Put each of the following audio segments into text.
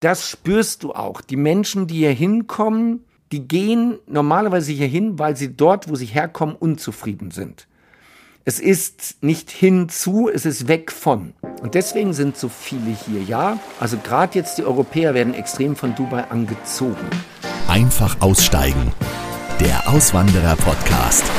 das spürst du auch. Die Menschen, die hier hinkommen, die gehen normalerweise hier hin, weil sie dort, wo sie herkommen, unzufrieden sind. Es ist nicht hinzu, es ist weg von. Und deswegen sind so viele hier, ja. Also gerade jetzt die Europäer werden extrem von Dubai angezogen. Einfach aussteigen. Der Auswanderer-Podcast.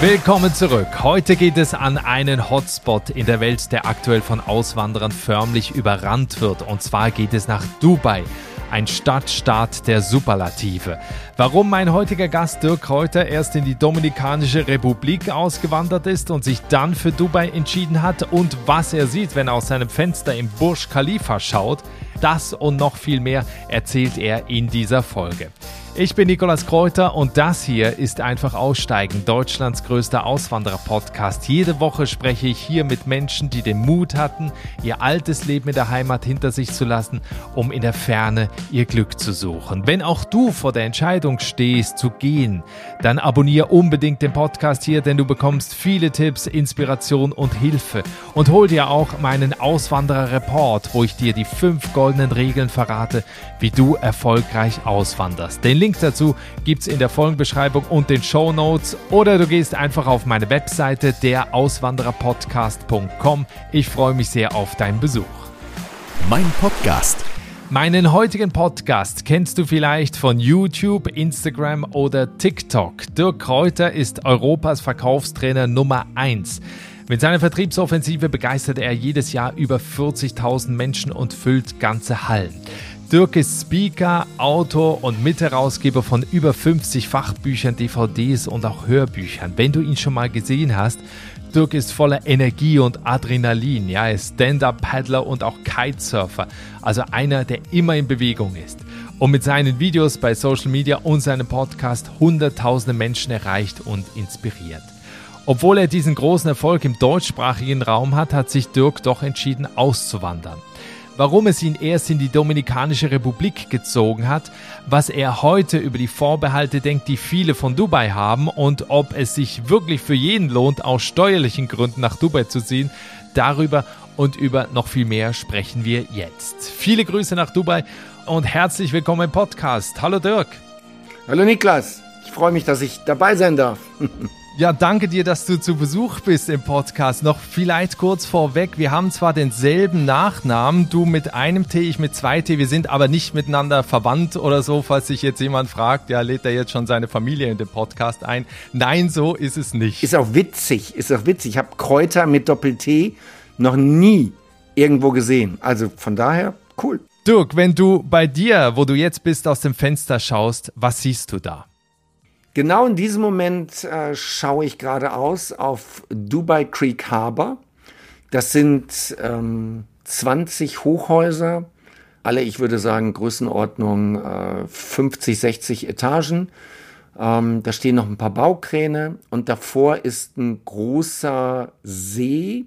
Willkommen zurück. Heute geht es an einen Hotspot in der Welt, der aktuell von Auswanderern förmlich überrannt wird. Und zwar geht es nach Dubai ein Stadtstaat der Superlative. Warum mein heutiger Gast Dirk Kräuter erst in die Dominikanische Republik ausgewandert ist und sich dann für Dubai entschieden hat und was er sieht, wenn er aus seinem Fenster im Burj Khalifa schaut, das und noch viel mehr erzählt er in dieser Folge. Ich bin Nikolas Kräuter und das hier ist einfach Aussteigen, Deutschlands größter Auswanderer-Podcast. Jede Woche spreche ich hier mit Menschen, die den Mut hatten, ihr altes Leben in der Heimat hinter sich zu lassen, um in der Ferne ihr Glück zu suchen. Wenn auch du vor der Entscheidung stehst, zu gehen, dann abonniere unbedingt den Podcast hier, denn du bekommst viele Tipps, Inspiration und Hilfe. Und hol dir auch meinen Auswanderer-Report, wo ich dir die fünf goldenen Regeln verrate, wie du erfolgreich auswanderst. Den Link Link dazu gibt es in der Folgenbeschreibung und den Show Notes oder du gehst einfach auf meine Webseite derauswandererpodcast.com. Ich freue mich sehr auf deinen Besuch. Mein Podcast. Meinen heutigen Podcast kennst du vielleicht von YouTube, Instagram oder TikTok. Dirk Kräuter ist Europas Verkaufstrainer Nummer 1. Mit seiner Vertriebsoffensive begeistert er jedes Jahr über 40.000 Menschen und füllt ganze Hallen. Dirk ist Speaker, Autor und Mitherausgeber von über 50 Fachbüchern, DVDs und auch Hörbüchern. Wenn du ihn schon mal gesehen hast, Dirk ist voller Energie und Adrenalin. Ja, er ist Stand-Up-Paddler und auch Kitesurfer. Also einer, der immer in Bewegung ist. Und mit seinen Videos bei Social Media und seinem Podcast hunderttausende Menschen erreicht und inspiriert. Obwohl er diesen großen Erfolg im deutschsprachigen Raum hat, hat sich Dirk doch entschieden auszuwandern warum es ihn erst in die Dominikanische Republik gezogen hat, was er heute über die Vorbehalte denkt, die viele von Dubai haben und ob es sich wirklich für jeden lohnt, aus steuerlichen Gründen nach Dubai zu ziehen. Darüber und über noch viel mehr sprechen wir jetzt. Viele Grüße nach Dubai und herzlich willkommen im Podcast. Hallo Dirk. Hallo Niklas. Ich freue mich, dass ich dabei sein darf. Ja, danke dir, dass du zu Besuch bist im Podcast. Noch vielleicht kurz vorweg, wir haben zwar denselben Nachnamen, du mit einem T, ich mit zwei T, wir sind aber nicht miteinander verwandt oder so, falls sich jetzt jemand fragt, ja, lädt er jetzt schon seine Familie in den Podcast ein. Nein, so ist es nicht. Ist auch witzig, ist auch witzig. Ich habe Kräuter mit Doppel-T noch nie irgendwo gesehen. Also von daher, cool. Dirk, wenn du bei dir, wo du jetzt bist, aus dem Fenster schaust, was siehst du da? Genau in diesem Moment äh, schaue ich geradeaus auf Dubai Creek Harbor. Das sind ähm, 20 Hochhäuser, alle, ich würde sagen, Größenordnung äh, 50, 60 Etagen. Ähm, da stehen noch ein paar Baukräne und davor ist ein großer See.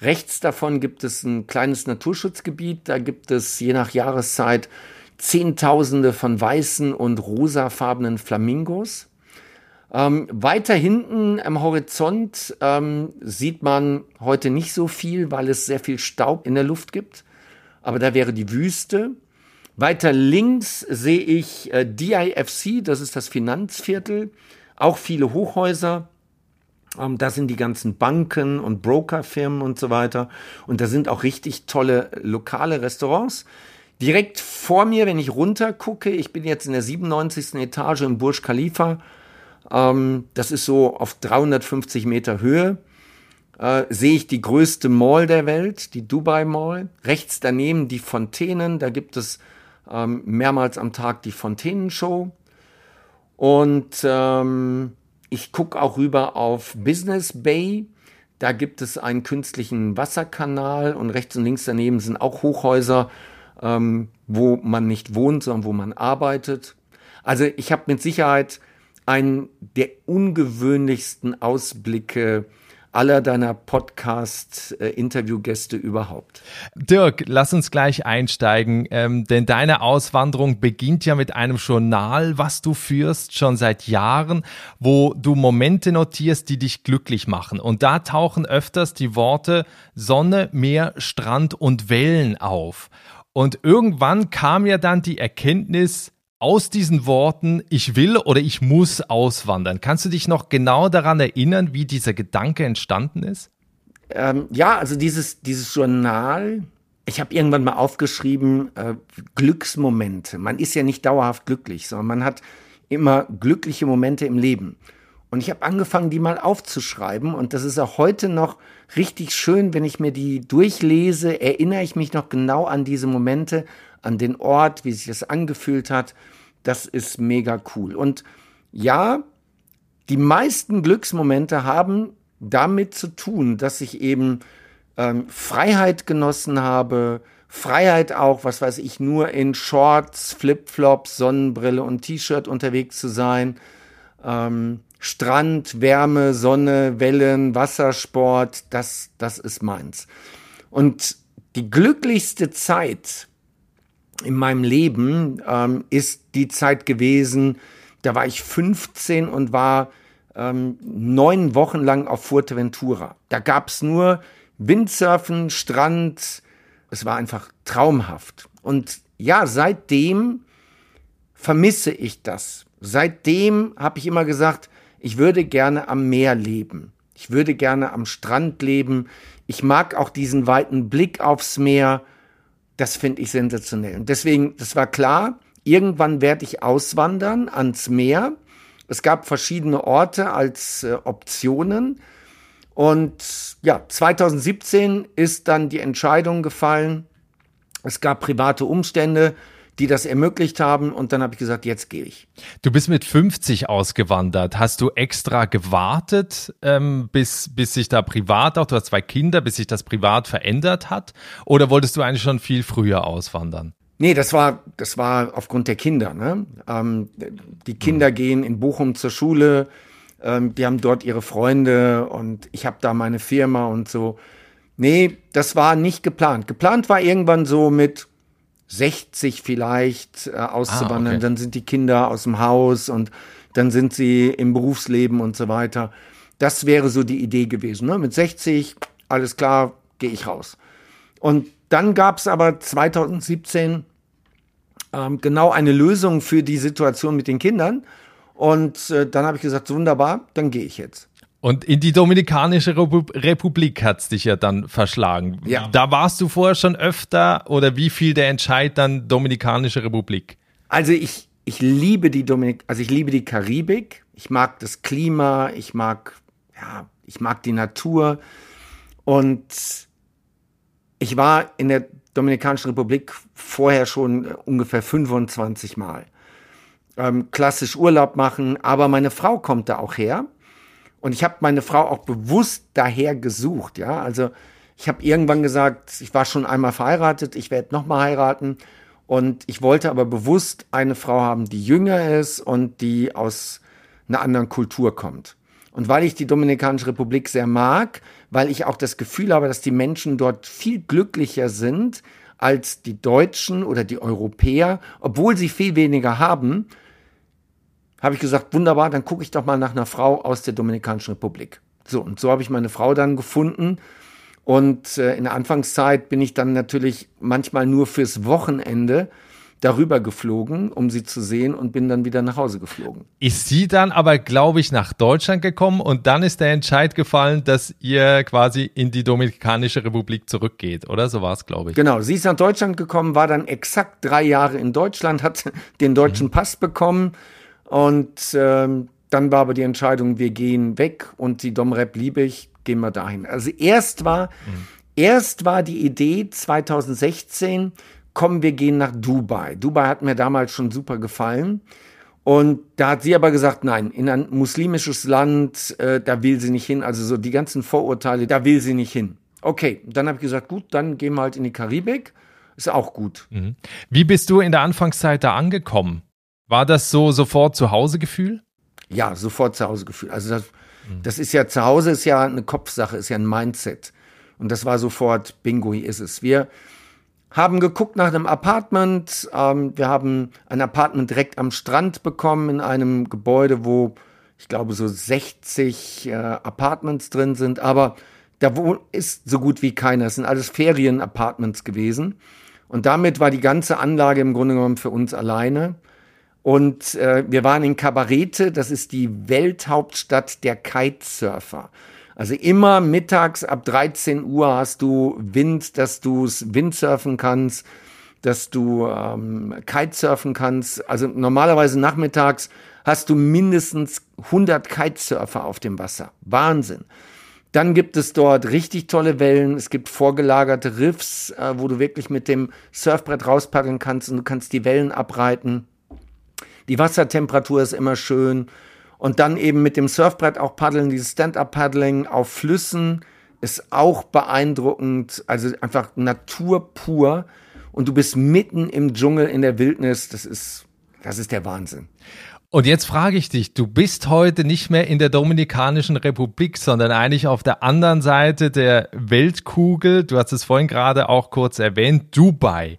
Rechts davon gibt es ein kleines Naturschutzgebiet. Da gibt es je nach Jahreszeit Zehntausende von weißen und rosafarbenen Flamingos. Ähm, weiter hinten am Horizont ähm, sieht man heute nicht so viel, weil es sehr viel Staub in der Luft gibt. Aber da wäre die Wüste. Weiter links sehe ich äh, DIFC, das ist das Finanzviertel. Auch viele Hochhäuser. Ähm, da sind die ganzen Banken und Brokerfirmen und so weiter. Und da sind auch richtig tolle lokale Restaurants. Direkt vor mir, wenn ich runter gucke, ich bin jetzt in der 97. Etage im Burj Khalifa. Ähm, das ist so auf 350 Meter Höhe. Äh, sehe ich die größte Mall der Welt, die Dubai Mall. Rechts daneben die Fontänen. Da gibt es ähm, mehrmals am Tag die Fontänenshow. Und ähm, ich gucke auch rüber auf Business Bay. Da gibt es einen künstlichen Wasserkanal und rechts und links daneben sind auch Hochhäuser ähm, wo man nicht wohnt, sondern wo man arbeitet. Also ich habe mit Sicherheit einen der ungewöhnlichsten Ausblicke aller deiner Podcast-Interviewgäste überhaupt. Dirk, lass uns gleich einsteigen, ähm, denn deine Auswanderung beginnt ja mit einem Journal, was du führst, schon seit Jahren, wo du Momente notierst, die dich glücklich machen. Und da tauchen öfters die Worte Sonne, Meer, Strand und Wellen auf. Und irgendwann kam ja dann die Erkenntnis aus diesen Worten, ich will oder ich muss auswandern. Kannst du dich noch genau daran erinnern, wie dieser Gedanke entstanden ist? Ähm, ja, also dieses, dieses Journal, ich habe irgendwann mal aufgeschrieben, äh, Glücksmomente. Man ist ja nicht dauerhaft glücklich, sondern man hat immer glückliche Momente im Leben. Und ich habe angefangen, die mal aufzuschreiben. Und das ist auch heute noch richtig schön, wenn ich mir die durchlese, erinnere ich mich noch genau an diese Momente, an den Ort, wie sich das angefühlt hat. Das ist mega cool. Und ja, die meisten Glücksmomente haben damit zu tun, dass ich eben ähm, Freiheit genossen habe, Freiheit auch, was weiß ich, nur in Shorts, Flipflops, Sonnenbrille und T-Shirt unterwegs zu sein. Ähm, Strand, Wärme, Sonne, Wellen, Wassersport, das, das ist meins. Und die glücklichste Zeit in meinem Leben ähm, ist die Zeit gewesen, da war ich 15 und war ähm, neun Wochen lang auf Fuerteventura. Da gab's nur Windsurfen, Strand. Es war einfach traumhaft. Und ja, seitdem vermisse ich das. Seitdem habe ich immer gesagt, ich würde gerne am Meer leben. Ich würde gerne am Strand leben. Ich mag auch diesen weiten Blick aufs Meer. Das finde ich sensationell. Und deswegen, das war klar, irgendwann werde ich auswandern ans Meer. Es gab verschiedene Orte als äh, Optionen. Und ja, 2017 ist dann die Entscheidung gefallen. Es gab private Umstände die das ermöglicht haben. Und dann habe ich gesagt, jetzt gehe ich. Du bist mit 50 ausgewandert. Hast du extra gewartet, ähm, bis, bis sich da privat, auch du hast zwei Kinder, bis sich das privat verändert hat? Oder wolltest du eigentlich schon viel früher auswandern? Nee, das war, das war aufgrund der Kinder. Ne? Ähm, die Kinder mhm. gehen in Bochum zur Schule, ähm, die haben dort ihre Freunde und ich habe da meine Firma und so. Nee, das war nicht geplant. Geplant war irgendwann so mit 60 vielleicht äh, auszuwandern. Ah, okay. Dann sind die Kinder aus dem Haus und dann sind sie im Berufsleben und so weiter. Das wäre so die Idee gewesen. Ne? Mit 60, alles klar, gehe ich raus. Und dann gab es aber 2017 ähm, genau eine Lösung für die Situation mit den Kindern. Und äh, dann habe ich gesagt, wunderbar, dann gehe ich jetzt. Und in die Dominikanische Republik hat es dich ja dann verschlagen. Ja. Da warst du vorher schon öfter oder wie viel der Entscheid dann Dominikanische Republik? Also ich, ich liebe die Dominik, also ich liebe die Karibik. Ich mag das Klima, ich mag, ja, ich mag die Natur. Und ich war in der Dominikanischen Republik vorher schon ungefähr 25 Mal. Ähm, klassisch Urlaub machen, aber meine Frau kommt da auch her. Und ich habe meine Frau auch bewusst daher gesucht, ja. Also ich habe irgendwann gesagt, ich war schon einmal verheiratet, ich werde nochmal heiraten. Und ich wollte aber bewusst eine Frau haben, die jünger ist und die aus einer anderen Kultur kommt. Und weil ich die Dominikanische Republik sehr mag, weil ich auch das Gefühl habe, dass die Menschen dort viel glücklicher sind als die Deutschen oder die Europäer, obwohl sie viel weniger haben, habe ich gesagt, wunderbar, dann gucke ich doch mal nach einer Frau aus der Dominikanischen Republik. So, und so habe ich meine Frau dann gefunden. Und äh, in der Anfangszeit bin ich dann natürlich manchmal nur fürs Wochenende darüber geflogen, um sie zu sehen und bin dann wieder nach Hause geflogen. Ist sie dann aber, glaube ich, nach Deutschland gekommen und dann ist der Entscheid gefallen, dass ihr quasi in die Dominikanische Republik zurückgeht, oder? So war es, glaube ich. Genau, sie ist nach Deutschland gekommen, war dann exakt drei Jahre in Deutschland, hat den deutschen mhm. Pass bekommen und ähm, dann war aber die Entscheidung, wir gehen weg und die Domrep liebe ich, gehen wir dahin. Also erst war, mhm. erst war die Idee 2016, kommen wir gehen nach Dubai. Dubai hat mir damals schon super gefallen. Und da hat sie aber gesagt, nein, in ein muslimisches Land, äh, da will sie nicht hin. Also so die ganzen Vorurteile, da will sie nicht hin. Okay, dann habe ich gesagt, gut, dann gehen wir halt in die Karibik. Ist auch gut. Mhm. Wie bist du in der Anfangszeit da angekommen? War das so sofort Zuhausegefühl? Ja, sofort Zuhausegefühl. Also das, mhm. das ist ja, zu Hause ist ja eine Kopfsache, ist ja ein Mindset. Und das war sofort, bingo, hier ist es. Wir haben geguckt nach einem Apartment. Ähm, wir haben ein Apartment direkt am Strand bekommen in einem Gebäude, wo ich glaube so 60 äh, Apartments drin sind. Aber da ist so gut wie keiner. Es sind alles Ferienapartments gewesen. Und damit war die ganze Anlage im Grunde genommen für uns alleine. Und äh, wir waren in Kabarete, das ist die Welthauptstadt der Kitesurfer. Also immer mittags ab 13 Uhr hast du Wind, dass du Windsurfen kannst, dass du ähm, Kitesurfen kannst. Also normalerweise nachmittags hast du mindestens 100 Kitesurfer auf dem Wasser. Wahnsinn. Dann gibt es dort richtig tolle Wellen. Es gibt vorgelagerte Riffs, äh, wo du wirklich mit dem Surfbrett rauspaddeln kannst und du kannst die Wellen abreiten. Die Wassertemperatur ist immer schön. Und dann eben mit dem Surfbrett auch paddeln, dieses Stand-up-Paddling auf Flüssen ist auch beeindruckend. Also einfach Natur pur. Und du bist mitten im Dschungel in der Wildnis. Das ist, das ist der Wahnsinn. Und jetzt frage ich dich, du bist heute nicht mehr in der Dominikanischen Republik, sondern eigentlich auf der anderen Seite der Weltkugel. Du hast es vorhin gerade auch kurz erwähnt, Dubai.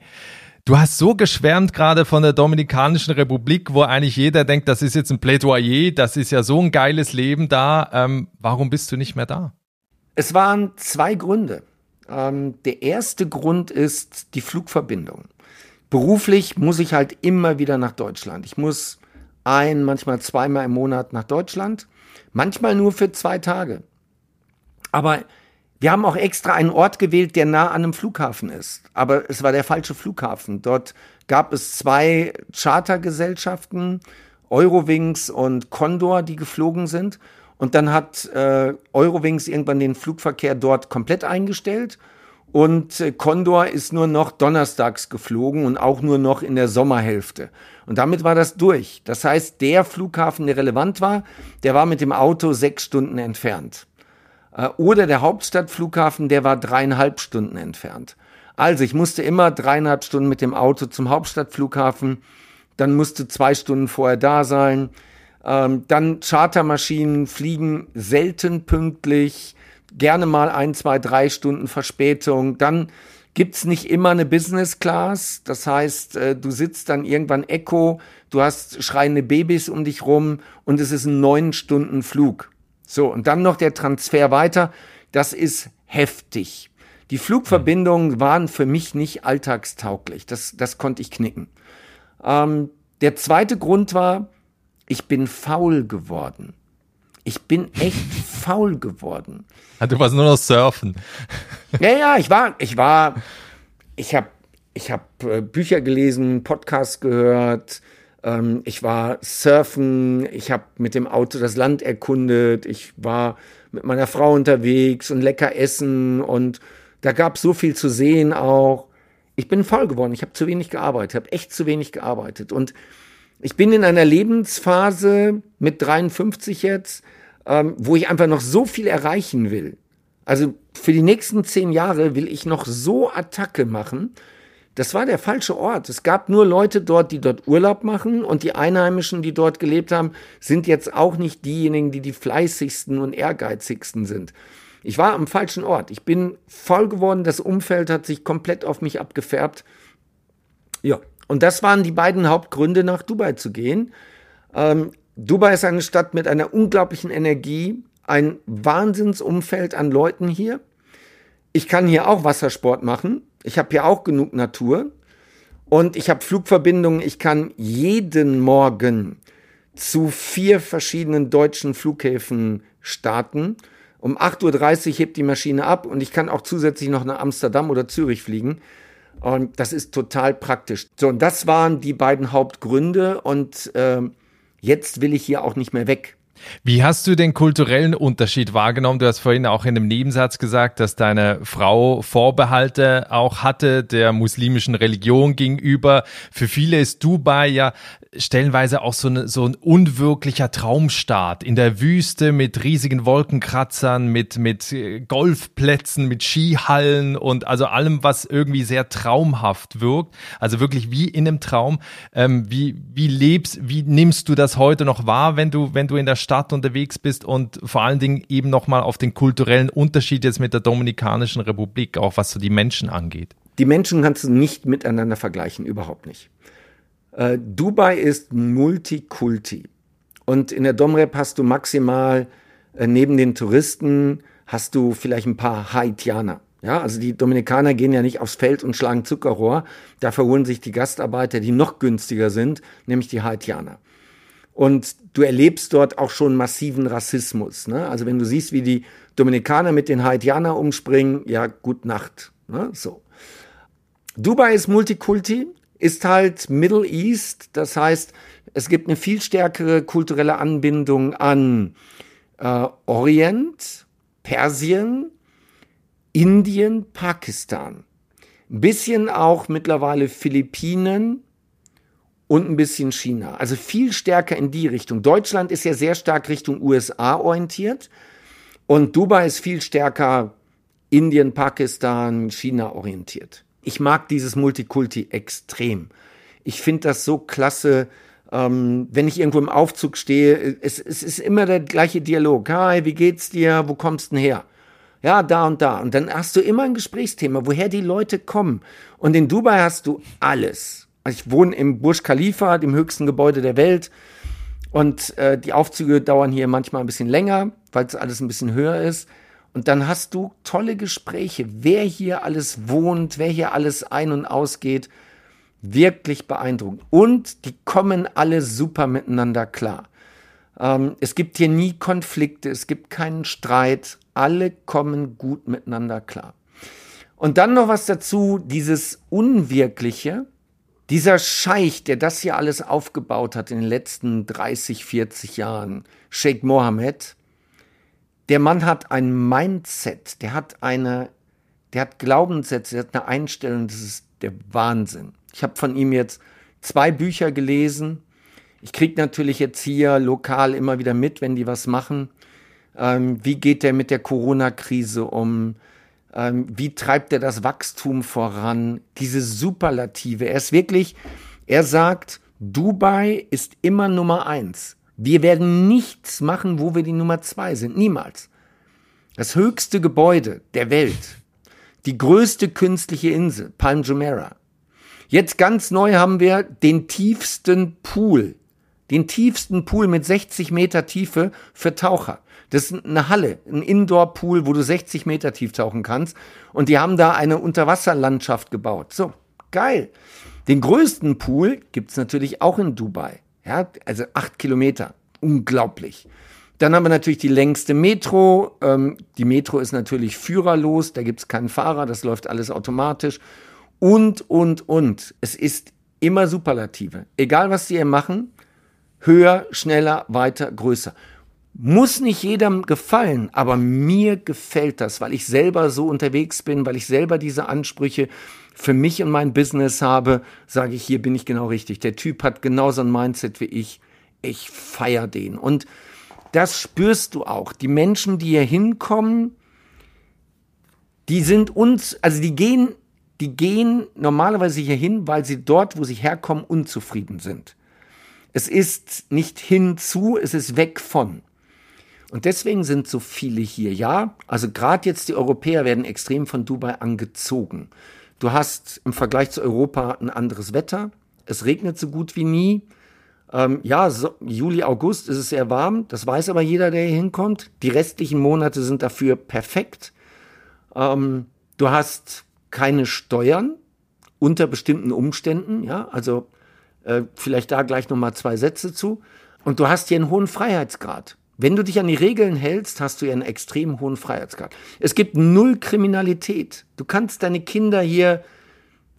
Du hast so geschwärmt gerade von der Dominikanischen Republik, wo eigentlich jeder denkt, das ist jetzt ein Plädoyer, das ist ja so ein geiles Leben da. Ähm, warum bist du nicht mehr da? Es waren zwei Gründe. Ähm, der erste Grund ist die Flugverbindung. Beruflich muss ich halt immer wieder nach Deutschland. Ich muss ein, manchmal zweimal im Monat nach Deutschland, manchmal nur für zwei Tage. Aber wir haben auch extra einen Ort gewählt, der nah an einem Flughafen ist. Aber es war der falsche Flughafen. Dort gab es zwei Chartergesellschaften, Eurowings und Condor, die geflogen sind. Und dann hat äh, Eurowings irgendwann den Flugverkehr dort komplett eingestellt und äh, Condor ist nur noch donnerstags geflogen und auch nur noch in der Sommerhälfte. Und damit war das durch. Das heißt, der Flughafen, der relevant war, der war mit dem Auto sechs Stunden entfernt. Äh, oder der Hauptstadtflughafen, der war dreieinhalb Stunden entfernt. Also ich musste immer dreieinhalb Stunden mit dem Auto zum Hauptstadtflughafen, dann musste zwei Stunden vorher da sein. Ähm, dann Chartermaschinen fliegen selten pünktlich gerne mal ein, zwei, drei Stunden Verspätung. Dann gibt's nicht immer eine Business Class. Das heißt, äh, du sitzt dann irgendwann Echo, du hast schreiende Babys um dich rum und es ist ein neun Stunden Flug. So, und dann noch der Transfer weiter. Das ist heftig. Die Flugverbindungen waren für mich nicht alltagstauglich. Das, das konnte ich knicken. Ähm, der zweite Grund war, ich bin faul geworden. Ich bin echt faul geworden. Du warst nur noch surfen. Ja, ja, ich war, ich war, ich habe ich hab, äh, Bücher gelesen, Podcasts gehört, ähm, ich war surfen, ich habe mit dem Auto das Land erkundet, ich war mit meiner Frau unterwegs und lecker essen und da gab so viel zu sehen auch. Ich bin faul geworden, ich habe zu wenig gearbeitet, habe echt zu wenig gearbeitet und ich bin in einer Lebensphase mit 53 jetzt, ähm, wo ich einfach noch so viel erreichen will. Also für die nächsten zehn Jahre will ich noch so Attacke machen. Das war der falsche Ort. Es gab nur Leute dort, die dort Urlaub machen und die Einheimischen, die dort gelebt haben, sind jetzt auch nicht diejenigen, die die fleißigsten und ehrgeizigsten sind. Ich war am falschen Ort. Ich bin voll geworden. Das Umfeld hat sich komplett auf mich abgefärbt. Ja, und das waren die beiden Hauptgründe, nach Dubai zu gehen. Ähm, Dubai ist eine Stadt mit einer unglaublichen Energie, ein Wahnsinnsumfeld an Leuten hier. Ich kann hier auch Wassersport machen. Ich habe hier auch genug Natur. Und ich habe Flugverbindungen. Ich kann jeden Morgen zu vier verschiedenen deutschen Flughäfen starten. Um 8.30 Uhr hebt die Maschine ab und ich kann auch zusätzlich noch nach Amsterdam oder Zürich fliegen. Und das ist total praktisch. So, und das waren die beiden Hauptgründe. Und äh, jetzt will ich hier auch nicht mehr weg. Wie hast du den kulturellen Unterschied wahrgenommen? Du hast vorhin auch in einem Nebensatz gesagt, dass deine Frau Vorbehalte auch hatte der muslimischen Religion gegenüber. Für viele ist Dubai ja stellenweise auch so, eine, so ein unwirklicher Traumstaat in der Wüste mit riesigen Wolkenkratzern, mit, mit äh, Golfplätzen, mit Skihallen und also allem, was irgendwie sehr traumhaft wirkt. Also wirklich wie in einem Traum. Ähm, wie, wie lebst, wie nimmst du das heute noch wahr, wenn du, wenn du in der Stadt unterwegs bist und vor allen Dingen eben nochmal auf den kulturellen Unterschied jetzt mit der Dominikanischen Republik, auch was so die Menschen angeht? Die Menschen kannst du nicht miteinander vergleichen, überhaupt nicht. Äh, Dubai ist Multikulti. Und in der Domrep hast du maximal äh, neben den Touristen hast du vielleicht ein paar Haitianer. Ja, also die Dominikaner gehen ja nicht aufs Feld und schlagen Zuckerrohr. Da verholen sich die Gastarbeiter, die noch günstiger sind, nämlich die Haitianer. Und du erlebst dort auch schon massiven Rassismus. Ne? Also wenn du siehst, wie die Dominikaner mit den Haitianern umspringen, ja, gut Nacht. Ne? So. Dubai ist Multikulti, ist halt Middle East. Das heißt, es gibt eine viel stärkere kulturelle Anbindung an äh, Orient, Persien, Indien, Pakistan. Ein bisschen auch mittlerweile Philippinen und ein bisschen China. Also viel stärker in die Richtung. Deutschland ist ja sehr stark Richtung USA orientiert und Dubai ist viel stärker Indien, Pakistan, China orientiert. Ich mag dieses Multikulti extrem. Ich finde das so klasse, ähm, wenn ich irgendwo im Aufzug stehe, es, es ist immer der gleiche Dialog. Hi, wie geht's dir? Wo kommst du denn her? Ja, da und da. Und dann hast du immer ein Gesprächsthema, woher die Leute kommen. Und in Dubai hast du alles. Also ich wohne im Burj Khalifa, dem höchsten Gebäude der Welt. Und äh, die Aufzüge dauern hier manchmal ein bisschen länger, weil es alles ein bisschen höher ist. Und dann hast du tolle Gespräche, wer hier alles wohnt, wer hier alles ein- und ausgeht wirklich beeindruckend. Und die kommen alle super miteinander klar. Ähm, es gibt hier nie Konflikte, es gibt keinen Streit. Alle kommen gut miteinander klar. Und dann noch was dazu, dieses Unwirkliche, dieser Scheich, der das hier alles aufgebaut hat in den letzten 30, 40 Jahren, Sheikh Mohammed, der Mann hat ein Mindset, der hat eine, der hat Glaubenssätze, der hat eine Einstellung, das ist der Wahnsinn. Ich habe von ihm jetzt zwei Bücher gelesen. Ich kriege natürlich jetzt hier lokal immer wieder mit, wenn die was machen. Ähm, wie geht er mit der Corona-Krise um? Ähm, wie treibt er das Wachstum voran? Diese Superlative. Er ist wirklich, er sagt, Dubai ist immer Nummer eins. Wir werden nichts machen, wo wir die Nummer zwei sind. Niemals. Das höchste Gebäude der Welt. Die größte künstliche Insel, Palm Jumeirah. Jetzt ganz neu haben wir den tiefsten Pool. Den tiefsten Pool mit 60 Meter Tiefe für Taucher. Das ist eine Halle, ein Indoor-Pool, wo du 60 Meter tief tauchen kannst. Und die haben da eine Unterwasserlandschaft gebaut. So, geil. Den größten Pool gibt's natürlich auch in Dubai. Ja, also acht Kilometer. Unglaublich. Dann haben wir natürlich die längste Metro. Ähm, die Metro ist natürlich führerlos, da gibt's keinen Fahrer, das läuft alles automatisch und, und, und. Es ist immer Superlative. Egal, was sie hier machen, höher, schneller, weiter, größer. Muss nicht jedem gefallen, aber mir gefällt das, weil ich selber so unterwegs bin, weil ich selber diese Ansprüche für mich und mein Business habe, sage ich, hier bin ich genau richtig. Der Typ hat genauso ein Mindset wie ich. Ich feier den. Und das spürst du auch. Die Menschen, die hier hinkommen, die sind uns, also die gehen die gehen normalerweise hier hin, weil sie dort, wo sie herkommen, unzufrieden sind. Es ist nicht hinzu, es ist weg von. Und deswegen sind so viele hier. Ja, also gerade jetzt die Europäer werden extrem von Dubai angezogen. Du hast im Vergleich zu Europa ein anderes Wetter. Es regnet so gut wie nie. Ähm, ja, so, Juli, August ist es sehr warm. Das weiß aber jeder, der hier hinkommt. Die restlichen Monate sind dafür perfekt. Ähm, du hast keine Steuern unter bestimmten Umständen, ja, also äh, vielleicht da gleich nochmal zwei Sätze zu. Und du hast hier einen hohen Freiheitsgrad. Wenn du dich an die Regeln hältst, hast du ja einen extrem hohen Freiheitsgrad. Es gibt null Kriminalität. Du kannst deine Kinder hier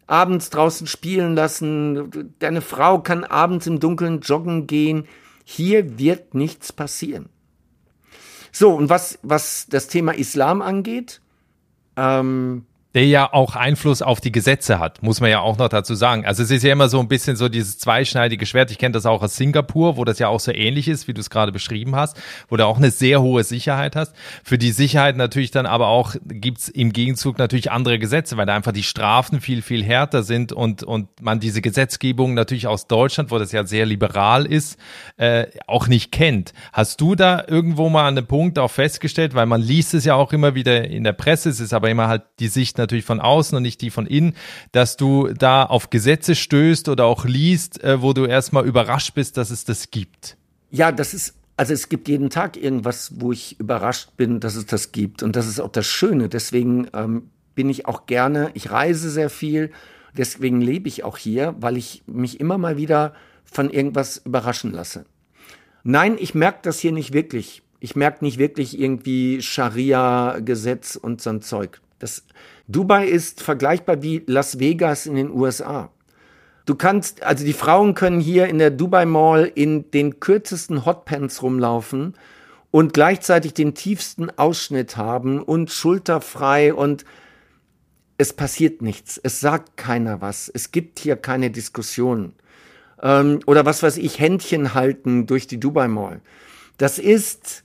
abends draußen spielen lassen. Deine Frau kann abends im Dunkeln joggen gehen. Hier wird nichts passieren. So, und was, was das Thema Islam angeht, ähm, der ja auch Einfluss auf die Gesetze hat, muss man ja auch noch dazu sagen. Also es ist ja immer so ein bisschen so dieses zweischneidige Schwert. Ich kenne das auch aus Singapur, wo das ja auch so ähnlich ist, wie du es gerade beschrieben hast, wo du auch eine sehr hohe Sicherheit hast. Für die Sicherheit natürlich dann aber auch gibt's im Gegenzug natürlich andere Gesetze, weil da einfach die Strafen viel, viel härter sind und, und man diese Gesetzgebung natürlich aus Deutschland, wo das ja sehr liberal ist, äh, auch nicht kennt. Hast du da irgendwo mal an einem Punkt auch festgestellt, weil man liest es ja auch immer wieder in der Presse, es ist aber immer halt die Sicht natürlich von außen und nicht die von innen, dass du da auf Gesetze stößt oder auch liest, äh, wo du erstmal überrascht bist, dass es das gibt. Ja, das ist also es gibt jeden Tag irgendwas, wo ich überrascht bin, dass es das gibt. Und das ist auch das Schöne. Deswegen ähm, bin ich auch gerne. Ich reise sehr viel. Deswegen lebe ich auch hier, weil ich mich immer mal wieder von irgendwas überraschen lasse. Nein, ich merke das hier nicht wirklich. Ich merke nicht wirklich irgendwie Scharia-Gesetz und so ein Zeug. Das, Dubai ist vergleichbar wie Las Vegas in den USA. Du kannst, also die Frauen können hier in der Dubai Mall in den kürzesten Hotpants rumlaufen und gleichzeitig den tiefsten Ausschnitt haben und schulterfrei und es passiert nichts. Es sagt keiner was. Es gibt hier keine Diskussion. Ähm, oder was weiß ich, Händchen halten durch die Dubai Mall. Das ist,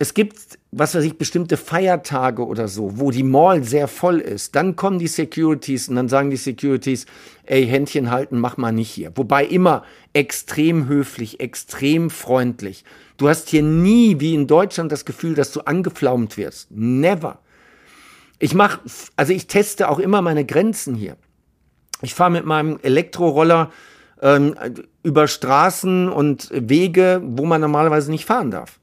es gibt, was weiß ich, bestimmte Feiertage oder so, wo die Mall sehr voll ist. Dann kommen die Securities und dann sagen die Securities, ey, Händchen halten, mach mal nicht hier. Wobei immer extrem höflich, extrem freundlich. Du hast hier nie, wie in Deutschland, das Gefühl, dass du angeflaumt wirst. Never. Ich mache, also ich teste auch immer meine Grenzen hier. Ich fahre mit meinem Elektroroller ähm, über Straßen und Wege, wo man normalerweise nicht fahren darf.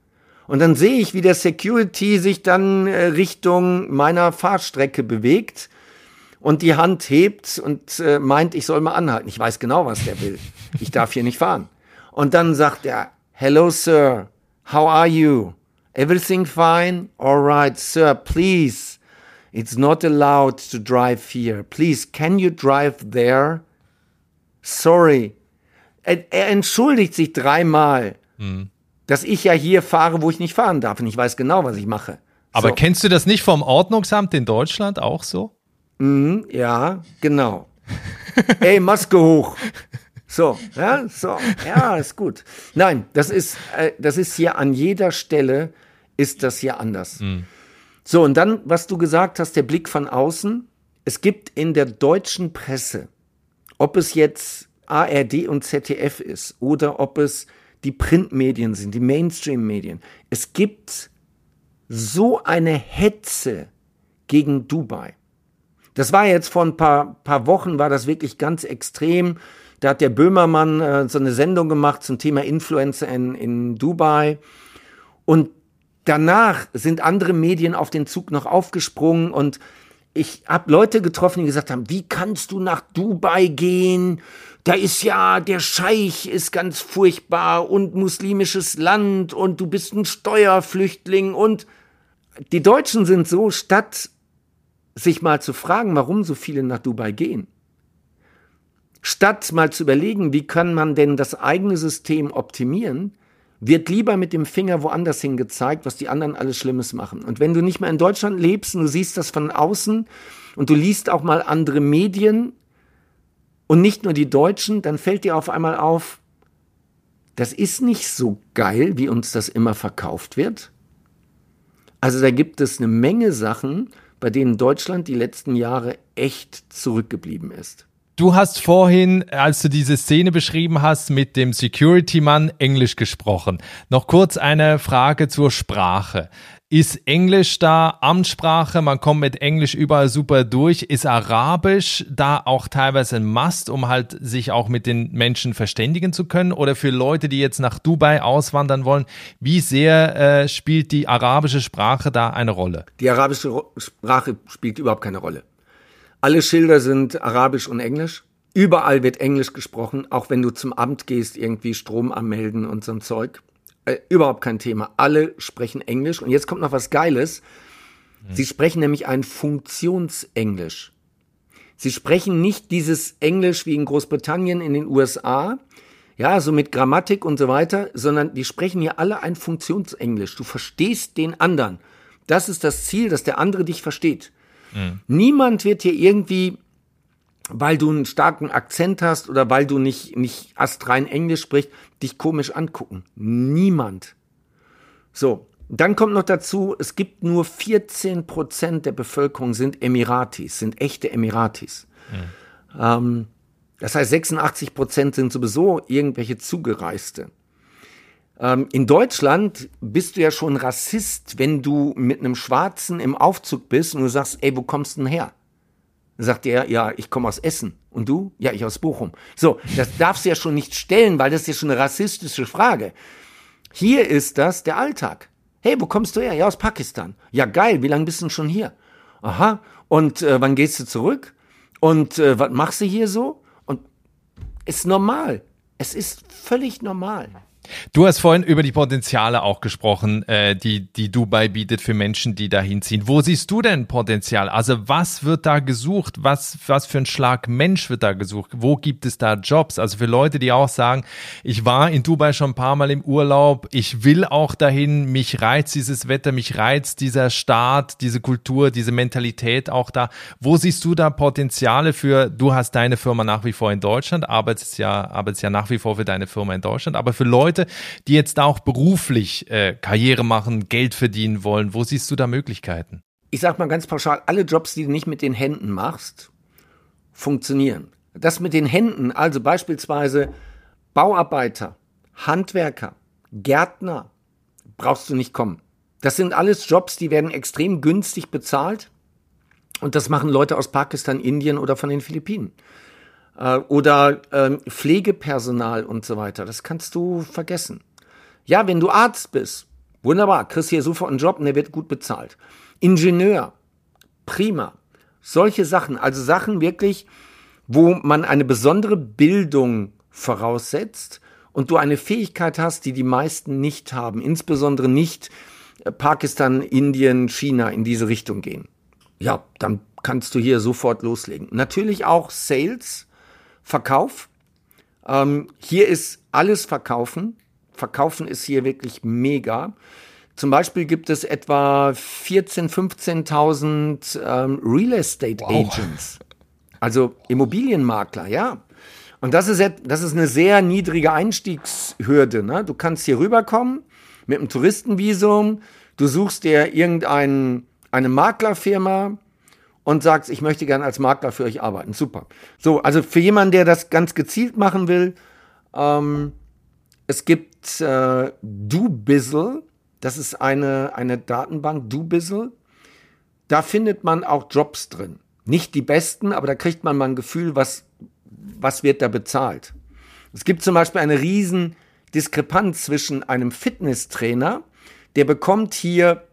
Und dann sehe ich, wie der Security sich dann äh, Richtung meiner Fahrstrecke bewegt und die Hand hebt und äh, meint, ich soll mal anhalten. Ich weiß genau, was der will. Ich darf hier nicht fahren. Und dann sagt er, Hello, Sir. How are you? Everything fine? All right, Sir, please. It's not allowed to drive here. Please, can you drive there? Sorry. Er, er entschuldigt sich dreimal, mhm. Dass ich ja hier fahre, wo ich nicht fahren darf. Und ich weiß genau, was ich mache. Aber so. kennst du das nicht vom Ordnungsamt in Deutschland auch so? Mhm, ja, genau. Ey, Maske hoch. So, ja, so, ja, ist gut. Nein, das ist, äh, das ist hier an jeder Stelle ist das hier anders. Mhm. So, und dann, was du gesagt hast, der Blick von außen. Es gibt in der deutschen Presse, ob es jetzt ARD und ZDF ist oder ob es die Printmedien sind, die Mainstream-Medien, es gibt so eine Hetze gegen Dubai. Das war jetzt vor ein paar, paar Wochen, war das wirklich ganz extrem. Da hat der Böhmermann äh, so eine Sendung gemacht zum Thema Influencer in, in Dubai. Und danach sind andere Medien auf den Zug noch aufgesprungen und ich habe Leute getroffen, die gesagt haben, wie kannst du nach Dubai gehen? Da ist ja, der Scheich ist ganz furchtbar und muslimisches Land und du bist ein Steuerflüchtling und die Deutschen sind so, statt sich mal zu fragen, warum so viele nach Dubai gehen, statt mal zu überlegen, wie kann man denn das eigene System optimieren, wird lieber mit dem Finger woanders hin gezeigt, was die anderen alles Schlimmes machen. Und wenn du nicht mehr in Deutschland lebst und du siehst das von außen und du liest auch mal andere Medien und nicht nur die Deutschen, dann fällt dir auf einmal auf, das ist nicht so geil, wie uns das immer verkauft wird. Also da gibt es eine Menge Sachen, bei denen Deutschland die letzten Jahre echt zurückgeblieben ist. Du hast vorhin, als du diese Szene beschrieben hast, mit dem Security-Mann Englisch gesprochen. Noch kurz eine Frage zur Sprache. Ist Englisch da Amtssprache? Man kommt mit Englisch überall super durch. Ist Arabisch da auch teilweise ein Must, um halt sich auch mit den Menschen verständigen zu können? Oder für Leute, die jetzt nach Dubai auswandern wollen, wie sehr äh, spielt die arabische Sprache da eine Rolle? Die arabische Sprache spielt überhaupt keine Rolle. Alle Schilder sind arabisch und englisch. Überall wird Englisch gesprochen, auch wenn du zum Amt gehst, irgendwie Strom anmelden und so ein Zeug. Äh, überhaupt kein Thema. Alle sprechen Englisch. Und jetzt kommt noch was Geiles. Mhm. Sie sprechen nämlich ein Funktionsenglisch. Sie sprechen nicht dieses Englisch wie in Großbritannien, in den USA, ja, so mit Grammatik und so weiter, sondern die sprechen hier alle ein Funktionsenglisch. Du verstehst den anderen. Das ist das Ziel, dass der andere dich versteht. Mhm. Niemand wird hier irgendwie, weil du einen starken Akzent hast oder weil du nicht, nicht astrein Englisch sprichst, dich komisch angucken. Niemand. So. Dann kommt noch dazu, es gibt nur 14 Prozent der Bevölkerung sind Emiratis, sind echte Emiratis. Mhm. Ähm, das heißt, 86 Prozent sind sowieso irgendwelche Zugereiste. Ähm, in Deutschland bist du ja schon Rassist, wenn du mit einem Schwarzen im Aufzug bist und du sagst, ey, wo kommst du denn her? Dann sagt er, ja, ich komme aus Essen. Und du? Ja, ich aus Bochum. So, das darfst du ja schon nicht stellen, weil das ist ja schon eine rassistische Frage. Hier ist das der Alltag. Hey, wo kommst du her? Ja, aus Pakistan. Ja, geil, wie lange bist du denn schon hier? Aha, und äh, wann gehst du zurück? Und äh, was machst du hier so? Und ist normal. Es ist völlig normal. Du hast vorhin über die Potenziale auch gesprochen, äh, die, die Dubai bietet für Menschen, die da hinziehen. Wo siehst du denn Potenzial? Also was wird da gesucht? Was, was für ein Schlag Mensch wird da gesucht? Wo gibt es da Jobs? Also für Leute, die auch sagen, ich war in Dubai schon ein paar Mal im Urlaub, ich will auch dahin, mich reizt dieses Wetter, mich reizt dieser Staat, diese Kultur, diese Mentalität auch da. Wo siehst du da Potenziale für, du hast deine Firma nach wie vor in Deutschland, arbeitest ja, arbeitest ja nach wie vor für deine Firma in Deutschland, aber für Leute, Leute, die jetzt auch beruflich äh, Karriere machen, Geld verdienen wollen? Wo siehst du da Möglichkeiten? Ich sag mal ganz pauschal, alle Jobs, die du nicht mit den Händen machst, funktionieren. Das mit den Händen, also beispielsweise Bauarbeiter, Handwerker, Gärtner, brauchst du nicht kommen. Das sind alles Jobs, die werden extrem günstig bezahlt. Und das machen Leute aus Pakistan, Indien oder von den Philippinen äh, oder äh, Pflegepersonal und so weiter. Das kannst du vergessen. Ja, wenn du Arzt bist, wunderbar, kriegst hier sofort einen Job und der wird gut bezahlt. Ingenieur, prima. Solche Sachen, also Sachen wirklich, wo man eine besondere Bildung voraussetzt und du eine Fähigkeit hast, die die meisten nicht haben, insbesondere nicht äh, Pakistan, Indien, China in diese Richtung gehen. Ja, dann kannst du hier sofort loslegen. Natürlich auch Sales, Verkauf. Ähm, hier ist alles Verkaufen. Verkaufen ist hier wirklich mega. Zum Beispiel gibt es etwa 14.000, 15.000 ähm, Real Estate wow. Agents, also Immobilienmakler, ja. Und das ist, das ist eine sehr niedrige Einstiegshürde. Ne? Du kannst hier rüberkommen mit einem Touristenvisum, du suchst dir irgendeine Maklerfirma, und sagst, ich möchte gerne als Makler für euch arbeiten. Super. So, also für jemanden, der das ganz gezielt machen will, ähm, es gibt äh, Dobizzle, das ist eine, eine Datenbank, Dobizzle. Da findet man auch Jobs drin. Nicht die besten, aber da kriegt man mal ein Gefühl, was, was wird da bezahlt. Es gibt zum Beispiel eine riesen Diskrepanz zwischen einem Fitnesstrainer, der bekommt hier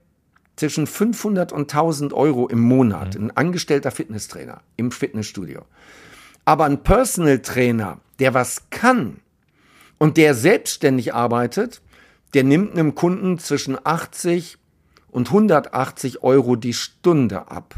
zwischen 500 und 1000 Euro im Monat, mhm. ein angestellter Fitnesstrainer im Fitnessstudio. Aber ein Personal Trainer, der was kann und der selbstständig arbeitet, der nimmt einem Kunden zwischen 80 und 180 Euro die Stunde ab.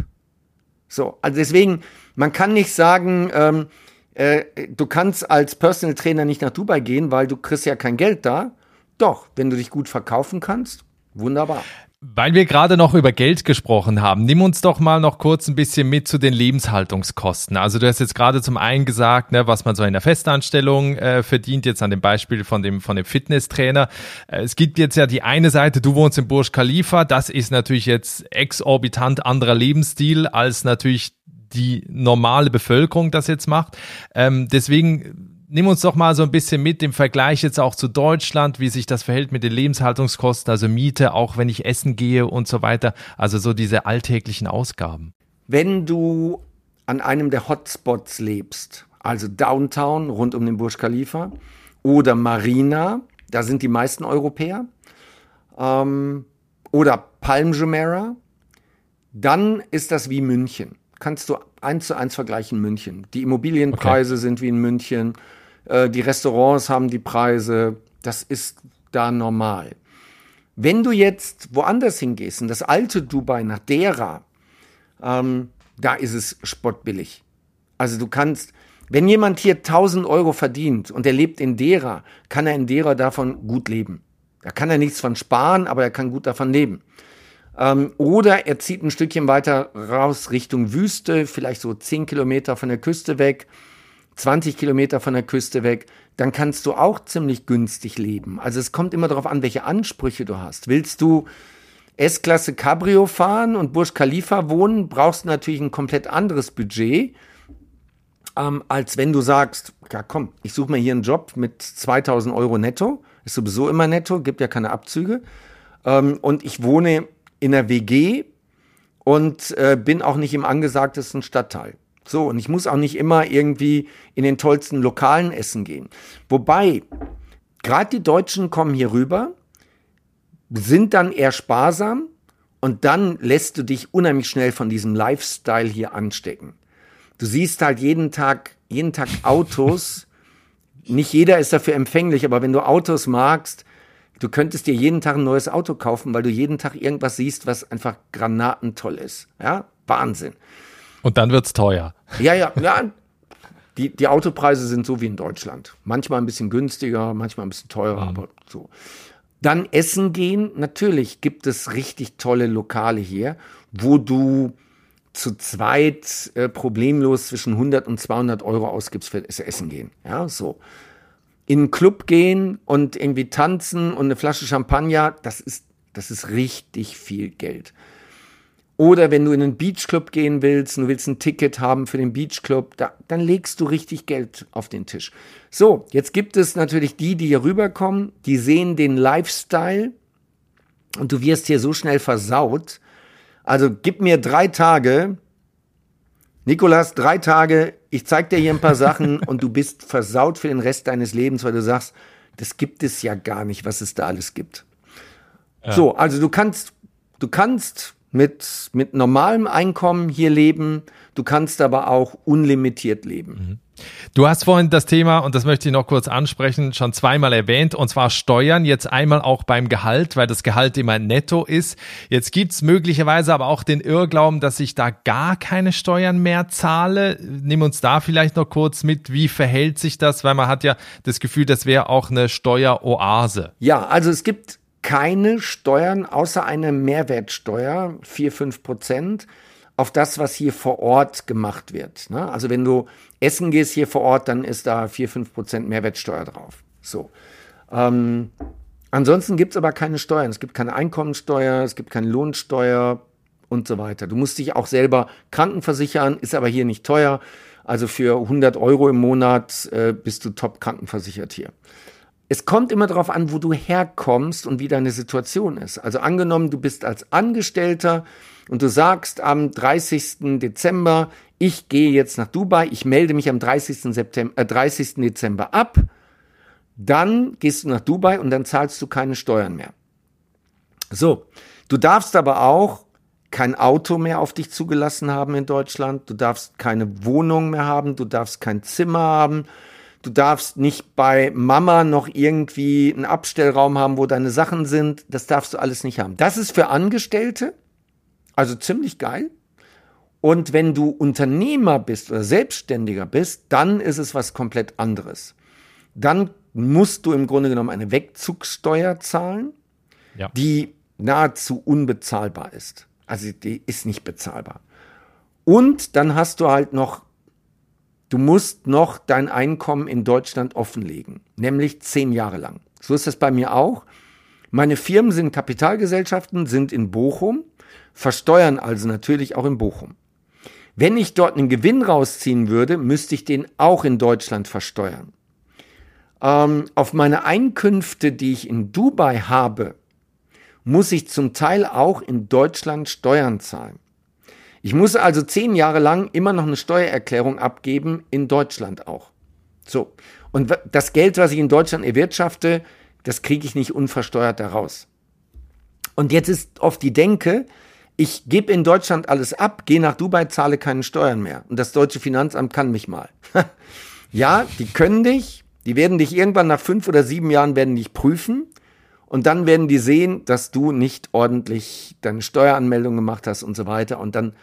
So, also deswegen, man kann nicht sagen, ähm, äh, du kannst als Personal Trainer nicht nach Dubai gehen, weil du kriegst ja kein Geld da. Doch, wenn du dich gut verkaufen kannst, wunderbar. Weil wir gerade noch über Geld gesprochen haben, nimm uns doch mal noch kurz ein bisschen mit zu den Lebenshaltungskosten. Also du hast jetzt gerade zum einen gesagt, ne, was man so in der Festanstellung äh, verdient, jetzt an dem Beispiel von dem, von dem Fitnesstrainer. Äh, es gibt jetzt ja die eine Seite, du wohnst in Burj Khalifa, das ist natürlich jetzt exorbitant anderer Lebensstil als natürlich die normale Bevölkerung das jetzt macht. Ähm, deswegen nimm uns doch mal so ein bisschen mit im Vergleich jetzt auch zu Deutschland, wie sich das verhält mit den Lebenshaltungskosten, also Miete, auch wenn ich essen gehe und so weiter. Also so diese alltäglichen Ausgaben. Wenn du an einem der Hotspots lebst, also Downtown rund um den Burj Khalifa oder Marina, da sind die meisten Europäer, ähm, oder Palm Jumeirah, dann ist das wie München. Kannst du eins zu eins vergleichen München. Die Immobilienpreise okay. sind wie in München. Äh, die Restaurants haben die Preise, das ist da normal. Wenn du jetzt woanders hingehst, in das alte Dubai nach Dera, ähm, da ist es spottbillig. Also du kannst, wenn jemand hier 1000 Euro verdient und er lebt in Dera, kann er in Dera davon gut leben. Da kann er nichts von sparen, aber er kann gut davon leben. Ähm, oder er zieht ein Stückchen weiter raus Richtung Wüste, vielleicht so 10 Kilometer von der Küste weg 20 Kilometer von der Küste weg, dann kannst du auch ziemlich günstig leben. Also es kommt immer darauf an, welche Ansprüche du hast. Willst du S-Klasse Cabrio fahren und Burj Khalifa wohnen, brauchst du natürlich ein komplett anderes Budget, ähm, als wenn du sagst, ja komm, ich suche mir hier einen Job mit 2000 Euro netto, ist sowieso immer netto, gibt ja keine Abzüge, ähm, und ich wohne in der WG und äh, bin auch nicht im angesagtesten Stadtteil. So, und ich muss auch nicht immer irgendwie in den tollsten Lokalen essen gehen. Wobei, gerade die Deutschen kommen hier rüber, sind dann eher sparsam Und dann lässt du dich unheimlich schnell von diesem Lifestyle hier anstecken. Du siehst halt jeden Tag, jeden Tag Autos. Nicht jeder ist dafür empfänglich, aber wenn du Autos magst, du könntest dir jeden Tag ein neues Auto kaufen, weil du jeden Tag irgendwas siehst, was einfach granatentoll ist. Ja, Wahnsinn. Und dann wird's teuer. Ja, ja, ja. Die, die Autopreise sind so wie in Deutschland. Manchmal ein bisschen günstiger, manchmal ein bisschen teurer, mhm. aber so. Dann essen gehen. Natürlich gibt es richtig tolle Lokale hier, wo du zu zweit äh, problemlos zwischen 100 und 200 Euro ausgibst für das Essen gehen. Ja, so. In einen Club gehen und irgendwie tanzen und eine Flasche Champagner, das ist, das ist richtig viel Geld. Oder wenn du in einen Beachclub gehen willst und du willst ein Ticket haben für den Beachclub, da, dann legst du richtig Geld auf den Tisch. So, jetzt gibt es natürlich die, die hier rüberkommen, die sehen den Lifestyle und du wirst hier so schnell versaut. Also gib mir drei Tage, Nikolas, drei Tage, ich zeig dir hier ein paar Sachen und du bist versaut für den Rest deines Lebens, weil du sagst, das gibt es ja gar nicht, was es da alles gibt. Ja. So, also du kannst, du kannst mit, mit normalem Einkommen hier leben. Du kannst aber auch unlimitiert leben. Mhm. Du hast vorhin das Thema, und das möchte ich noch kurz ansprechen, schon zweimal erwähnt, und zwar Steuern, jetzt einmal auch beim Gehalt, weil das Gehalt immer netto ist. Jetzt gibt's möglicherweise aber auch den Irrglauben, dass ich da gar keine Steuern mehr zahle. Nimm uns da vielleicht noch kurz mit, wie verhält sich das, weil man hat ja das Gefühl, das wäre auch eine Steueroase. Ja, also es gibt keine Steuern außer eine Mehrwertsteuer, 4, 5 Prozent, auf das, was hier vor Ort gemacht wird. Ne? Also wenn du essen gehst hier vor Ort, dann ist da 4, 5 Prozent Mehrwertsteuer drauf. So. Ähm, ansonsten gibt es aber keine Steuern. Es gibt keine Einkommensteuer, es gibt keine Lohnsteuer und so weiter. Du musst dich auch selber krankenversichern, ist aber hier nicht teuer. Also für 100 Euro im Monat äh, bist du top krankenversichert hier es kommt immer darauf an, wo du herkommst und wie deine Situation ist. Also angenommen, du bist als Angestellter und du sagst am 30. Dezember, ich gehe jetzt nach Dubai, ich melde mich am 30. September, äh, 30. Dezember ab, dann gehst du nach Dubai und dann zahlst du keine Steuern mehr. So, du darfst aber auch kein Auto mehr auf dich zugelassen haben in Deutschland, du darfst keine Wohnung mehr haben, du darfst kein Zimmer haben, Du darfst nicht bei Mama noch irgendwie einen Abstellraum haben, wo deine Sachen sind. Das darfst du alles nicht haben. Das ist für Angestellte, also ziemlich geil. Und wenn du Unternehmer bist oder Selbstständiger bist, dann ist es was komplett anderes. Dann musst du im Grunde genommen eine Wegzugssteuer zahlen, ja. die nahezu unbezahlbar ist. Also die ist nicht bezahlbar. Und dann hast du halt noch Du musst noch dein Einkommen in Deutschland offenlegen, nämlich zehn Jahre lang. So ist es bei mir auch. Meine Firmen sind Kapitalgesellschaften, sind in Bochum, versteuern also natürlich auch in Bochum. Wenn ich dort einen Gewinn rausziehen würde, müsste ich den auch in Deutschland versteuern. Ähm, auf meine Einkünfte, die ich in Dubai habe, muss ich zum Teil auch in Deutschland Steuern zahlen. Ich muss also zehn Jahre lang immer noch eine Steuererklärung abgeben, in Deutschland auch. So. Und das Geld, was ich in Deutschland erwirtschafte, das kriege ich nicht unversteuert daraus. Und jetzt ist oft die Denke, ich gebe in Deutschland alles ab, gehe nach Dubai, zahle keine Steuern mehr. Und das deutsche Finanzamt kann mich mal. ja, die können dich, die werden dich irgendwann nach fünf oder sieben Jahren werden dich prüfen. Und dann werden die sehen, dass du nicht ordentlich deine Steueranmeldung gemacht hast und so weiter. Und dann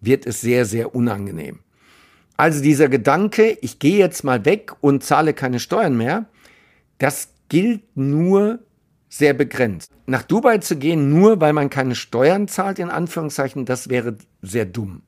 wird es sehr, sehr unangenehm. Also dieser Gedanke, ich gehe jetzt mal weg und zahle keine Steuern mehr, das gilt nur sehr begrenzt. Nach Dubai zu gehen, nur weil man keine Steuern zahlt, in Anführungszeichen, das wäre sehr dumm.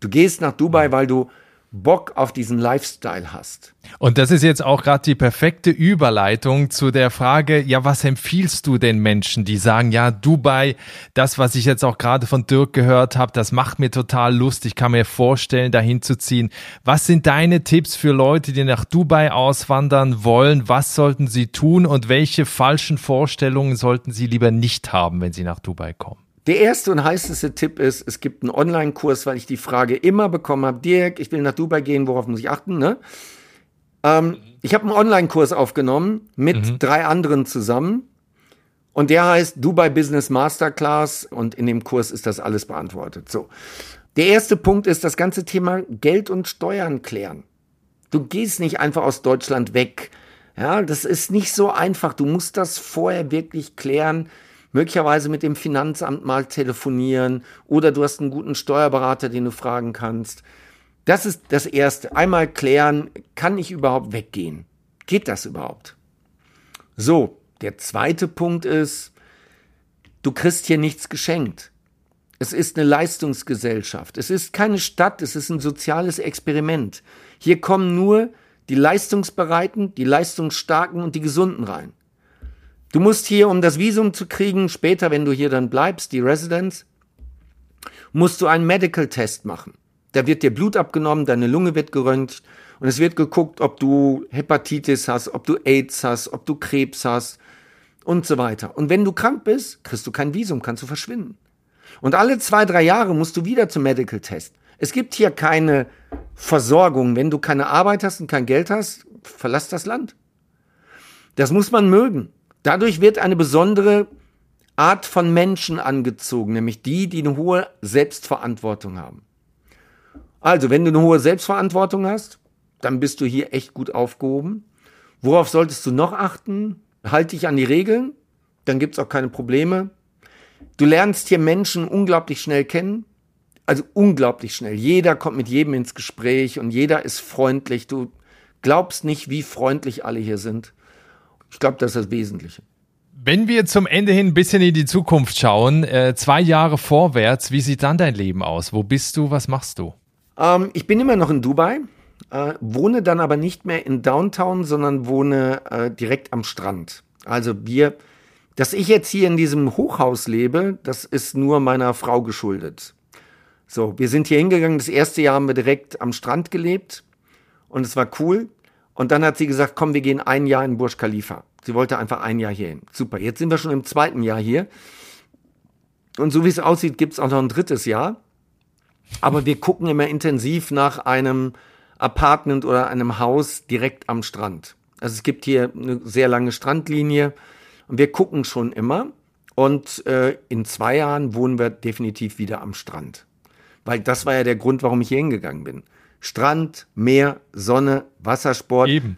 Du gehst nach Dubai, weil du Bock auf diesen Lifestyle hast. Und das ist jetzt auch gerade die perfekte Überleitung zu der Frage, ja, was empfiehlst du den Menschen, die sagen, ja, Dubai, das, was ich jetzt auch gerade von Dirk gehört habe, das macht mir total Lust, ich kann mir vorstellen, dahin zu ziehen. Was sind deine Tipps für Leute, die nach Dubai auswandern wollen? Was sollten sie tun und welche falschen Vorstellungen sollten sie lieber nicht haben, wenn sie nach Dubai kommen? Der erste und heißeste Tipp ist, es gibt einen Online-Kurs, weil ich die Frage immer bekommen habe, Dirk, ich will nach Dubai gehen, worauf muss ich achten? Ne? Ähm, ich habe einen Online-Kurs aufgenommen mit mhm. drei anderen zusammen Und der heißt Dubai Business Masterclass und in dem Kurs ist das alles beantwortet. So. Der erste Punkt ist das ganze Thema Geld und Steuern klären. Du gehst nicht einfach aus Deutschland weg. Ja, das ist nicht so einfach. Du musst das vorher wirklich klären. Möglicherweise mit dem Finanzamt mal telefonieren oder du hast einen guten Steuerberater, den du fragen kannst. Das ist das Erste. Einmal klären, kann ich überhaupt weggehen? Geht das überhaupt? So, der zweite Punkt ist, du kriegst hier nichts geschenkt. Es ist eine Leistungsgesellschaft. Es ist keine Stadt, es ist ein soziales Experiment. Hier kommen nur die Leistungsbereiten, die Leistungsstarken und die Gesunden rein. Du musst hier, um das Visum zu kriegen, später, wenn du hier dann bleibst, die Residence, musst du einen Medical Test machen. Da wird dir Blut abgenommen, deine Lunge wird geröntgt und es wird geguckt, ob du Hepatitis hast, ob du AIDS hast, ob du Krebs hast und so weiter. Und wenn du krank bist, kriegst du kein Visum, kannst du verschwinden. Und alle zwei, drei Jahre musst du wieder zum Medical Test. Es gibt hier keine Versorgung. Wenn du keine Arbeit hast und kein Geld hast, verlass das Land. Das muss man mögen. Dadurch wird eine besondere Art von Menschen angezogen, nämlich die, die eine hohe Selbstverantwortung haben. Also, wenn du eine hohe Selbstverantwortung hast, dann bist du hier echt gut aufgehoben. Worauf solltest du noch achten? Halt dich an die Regeln, dann gibt's auch keine Probleme. Du lernst hier Menschen unglaublich schnell kennen. Also unglaublich schnell. Jeder kommt mit jedem ins Gespräch und jeder ist freundlich. Du glaubst nicht, wie freundlich alle hier sind. Ich glaube, das ist das Wesentliche. Wenn wir zum Ende hin ein bisschen in die Zukunft schauen, äh, zwei Jahre vorwärts, wie sieht dann dein Leben aus? Wo bist du? Was machst du? Ähm, ich bin immer noch in Dubai, äh, wohne dann aber nicht mehr in Downtown, sondern wohne äh, direkt am Strand. Also wir, dass ich jetzt hier in diesem Hochhaus lebe, das ist nur meiner Frau geschuldet. So, wir sind hier hingegangen. Das erste Jahr haben wir direkt am Strand gelebt und es war cool. Und dann hat sie gesagt, komm, wir gehen ein Jahr in Burj Khalifa. Sie wollte einfach ein Jahr hier hin. Super, jetzt sind wir schon im zweiten Jahr hier. Und so wie es aussieht, gibt es auch noch ein drittes Jahr. Aber wir gucken immer intensiv nach einem Apartment oder einem Haus direkt am Strand. Also es gibt hier eine sehr lange Strandlinie und wir gucken schon immer. Und äh, in zwei Jahren wohnen wir definitiv wieder am Strand. Weil das war ja der Grund, warum ich hier hingegangen bin. Strand, Meer, Sonne, Wassersport. Eben.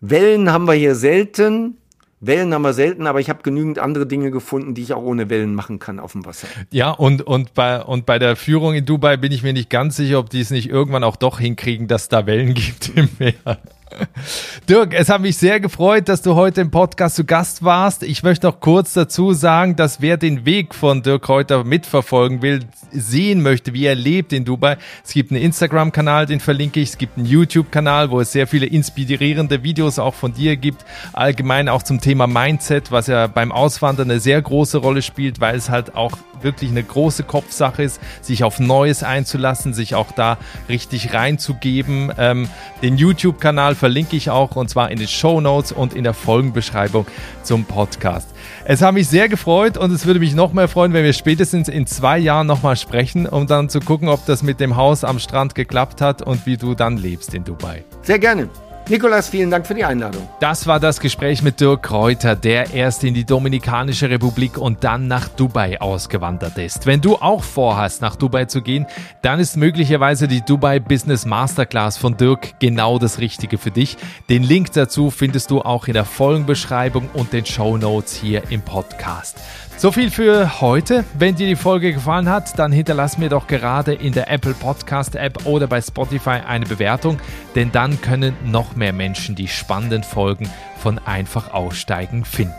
Wellen haben wir hier selten. Wellen haben wir selten, aber ich habe genügend andere Dinge gefunden, die ich auch ohne Wellen machen kann auf dem Wasser. Ja, und, und, bei, und bei der Führung in Dubai bin ich mir nicht ganz sicher, ob die es nicht irgendwann auch doch hinkriegen, dass da Wellen gibt im Meer. Dirk, es hat mich sehr gefreut, dass du heute im Podcast zu Gast warst. Ich möchte noch kurz dazu sagen, dass wer den Weg von Dirk Reuter mitverfolgen will, sehen möchte, wie er lebt in Dubai. Es gibt einen Instagram-Kanal, den verlinke ich. Es gibt einen YouTube-Kanal, wo es sehr viele inspirierende Videos auch von dir gibt. Allgemein auch zum Thema Mindset, was ja beim Auswandern eine sehr große Rolle spielt, weil es halt auch wirklich eine große Kopfsache ist, sich auf Neues einzulassen, sich auch da richtig reinzugeben. Ähm, den YouTube-Kanal verlinke ich auch und zwar in den Show Notes und in der Folgenbeschreibung zum Podcast. Es hat mich sehr gefreut und es würde mich noch mehr freuen, wenn wir spätestens in zwei Jahren nochmal sprechen, um dann zu gucken, ob das mit dem Haus am Strand geklappt hat und wie du dann lebst in Dubai. Sehr gerne. Nikolas, vielen Dank für die Einladung. Das war das Gespräch mit Dirk Kräuter, der erst in die Dominikanische Republik und dann nach Dubai ausgewandert ist. Wenn du auch vorhast, nach Dubai zu gehen, dann ist möglicherweise die Dubai Business Masterclass von Dirk genau das Richtige für dich. Den Link dazu findest du auch in der Folgenbeschreibung und den Show Notes hier im Podcast. So viel für heute. Wenn dir die Folge gefallen hat, dann hinterlass mir doch gerade in der Apple Podcast App oder bei Spotify eine Bewertung, denn dann können noch mehr Menschen die spannenden Folgen von Einfach Aussteigen finden.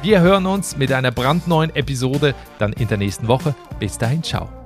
Wir hören uns mit einer brandneuen Episode dann in der nächsten Woche. Bis dahin, ciao.